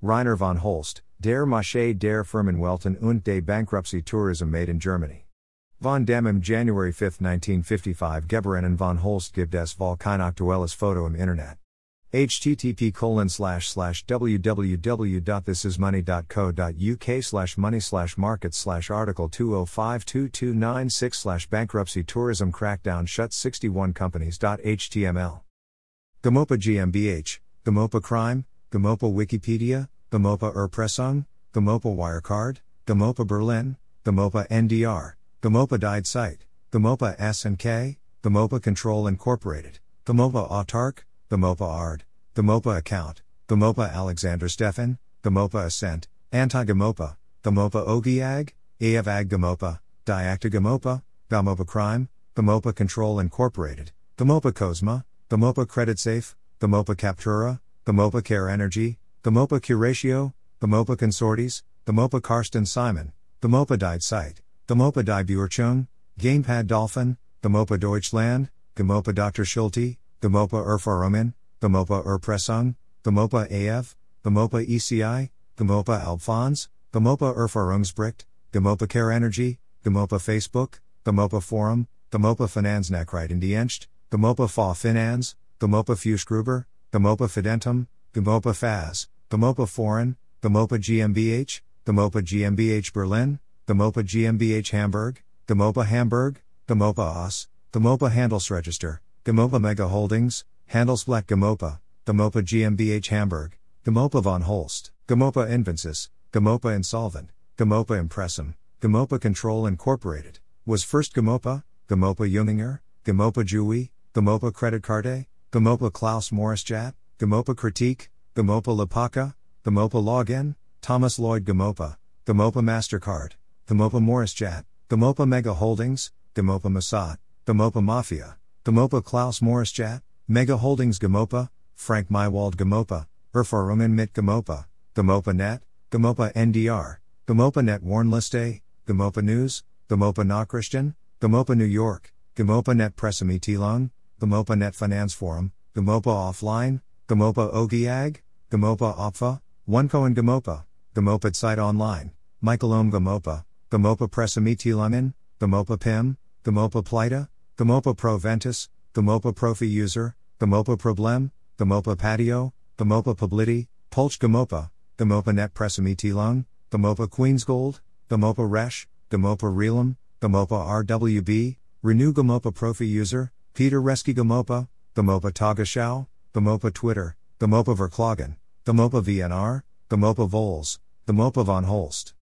Rainer von Holst, Der Marché der Firmenwelten und des Bankruptcy Tourism made in Germany. Von dem im January 5, 1955 Geborenen von Holst gibt es wohl kein aktuelles Foto im Internet. http colon slash slash www.thisismoney.co.uk slash money slash markets slash article 2052296 slash bankruptcy tourism crackdown shuts 61 companies.html. GoMoPa GmbH, GoMoPa Crime, GoMoPa Wikipedia, GoMoPa Erpressung, GoMoPa Wirecard, GoMoPa Berlin, GoMoPa NDR, GoMoPa died site, GoMoPa S&K, GoMoPa Control Incorporated, GoMoPa Autark, GoMoPa ARD, GoMoPa Account, GoMoPa Alexander Stefan, GoMoPa Ascent, Anti-GoMoPa, GoMoPa Ogiag, Aavag GoMoPa, Diacta GoMoPa, GoMoPa Crime, GoMoPa Control Incorporated, GoMoPa Cosma, GoMoPa Credit Safe, GoMoPa Captura, GoMoPa Care Energy, GoMoPa Curatio, GoMoPa Consortes, GoMoPa Karsten Simon, GoMoPa Died Site, GoMoPa Die Buurchung, GoMoPa Dolphin, GoMoPa Deutschland, GoMoPa Dr. Schulte, GoMoPa Erfahrungen, GoMoPa Erpressung, GoMoPa AF, GoMoPa ECI, GoMoPa Alphons, GoMoPa Erfahrungsbericht, GoMoPa Care Energy, GoMoPa Facebook, GoMoPa Forum, GoMoPa Finanznachrichtendienst, GoMoPa Fa Finans, GoMoPa Fuschgruber, GoMoPa Fidentum, GoMoPa Faz, GoMoPa Foreign, GoMoPa GmbH, GoMoPa GmbH Berlin, GoMoPa GmbH Hamburg, GoMoPa Hamburg, GoMoPa OS, GoMoPa Handelsregister, GoMoPa Mega Holdings, Handelsblatt GoMoPa, GoMoPa GmbH Hamburg, GoMoPa von Holst, GoMoPa Invensis, GoMoPa Insolvent, GoMoPa Impressum, GoMoPa Control Incorporated, was first GoMoPa, GoMoPa Junginger, GoMoPa Jui, GoMoPa Credit Carte, GoMoPa Klaus Maurischat, GoMoPa Critique, GoMoPa Lapaka, GoMoPa Login, Thomas Lloyd GoMoPa, GoMoPa MasterCard, GoMoPa Maurischat, GoMoPa Mega Holdings, GoMoPa Mossad, GoMoPa Mafia, GoMoPa Klaus Maurischat, Mega Holdings GoMoPa, Frank Mywald GoMoPa, Erfahrungen mit GoMoPa, GoMoPa Net, GoMoPa NDR, GoMoPa Net Warnliste, GoMoPa News, GoMoPa Christian, GoMoPa New York, GoMoPa Net Pressemitteilung, GoMoPa Net Finanzforum, GoMoPa Offline, GoMoPa Ogiag, GoMoPa Opfa, OneCoin GoMoPa, GoMoPa Site Online, Michael Ohm GoMoPa, GoMoPa Pressemitteilungen, GoMoPa PIM, GoMoPa Pleita, GoMoPa Pro Ventus, GoMoPa Profi User, GoMoPa Problem, GoMoPa Patio, GoMoPa Publiti, Pulch GoMoPa, GoMoPa Net Pressemitteilung, GoMoPa Queensgold, GoMoPa Resh, GoMoPa Realum, GoMoPa RWB, Renew GoMoPa Profi User, Peter Reski GoMoPa, GoMoPa Tagesschau, GoMoPa Twitter, GoMoPa Verklagen, GoMoPa VNR, GoMoPa Vols, GoMoPa von Holst.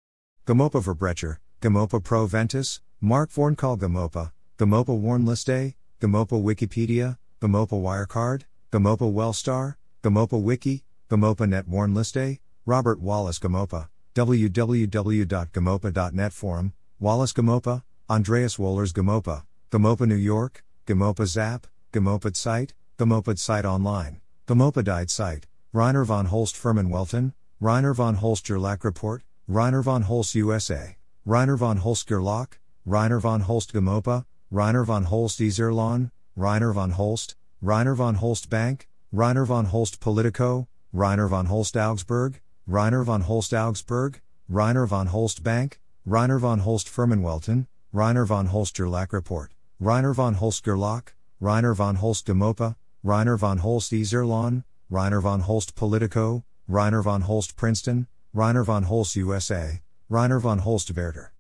GoMoPa Verbrecher, GoMoPa Pro Ventus, Mark Vornkal GoMoPa, GoMoPa Warnliste, GoMoPa Wikipedia, GoMoPa Wirecard, GoMoPa Wellstar, GoMoPa Wiki, GoMoPa Net Warnliste, Robert Wallace GoMoPa, www.gomopa.net Forum, Wallace GoMoPa, Andreas Wohlers GoMoPa, GoMoPa New York, GoMoPa Zap, GoMoPa Site, GoMoPa Site Online, GoMoPa Died Site, Rainer von Holst Firmenwelten, Rainer von Holst Gerlach Report, Rainer von Holst USA, Rainer von Holst Gerlach, Rainer von Holst GoMoPa, Rainer von Holst Iserlohn, Rainer von Holst, Rainer von Holst Bank, Rainer von Holst Politico, Rainer von Holst Augsburg, Rainer von Holst Augsburg, Rainer von Holst Bank, Rainer von Holst Firmenwelten, Rainer von Holst Gerlach Report, Rainer von Holst Gerlach, Rainer von Holst GoMoPa, Rainer von Holst Iserlohn, Rainer von Holst Politico, Rainer von Holst Princeton, Rainer von Holst USA, Rainer von Holst Werder.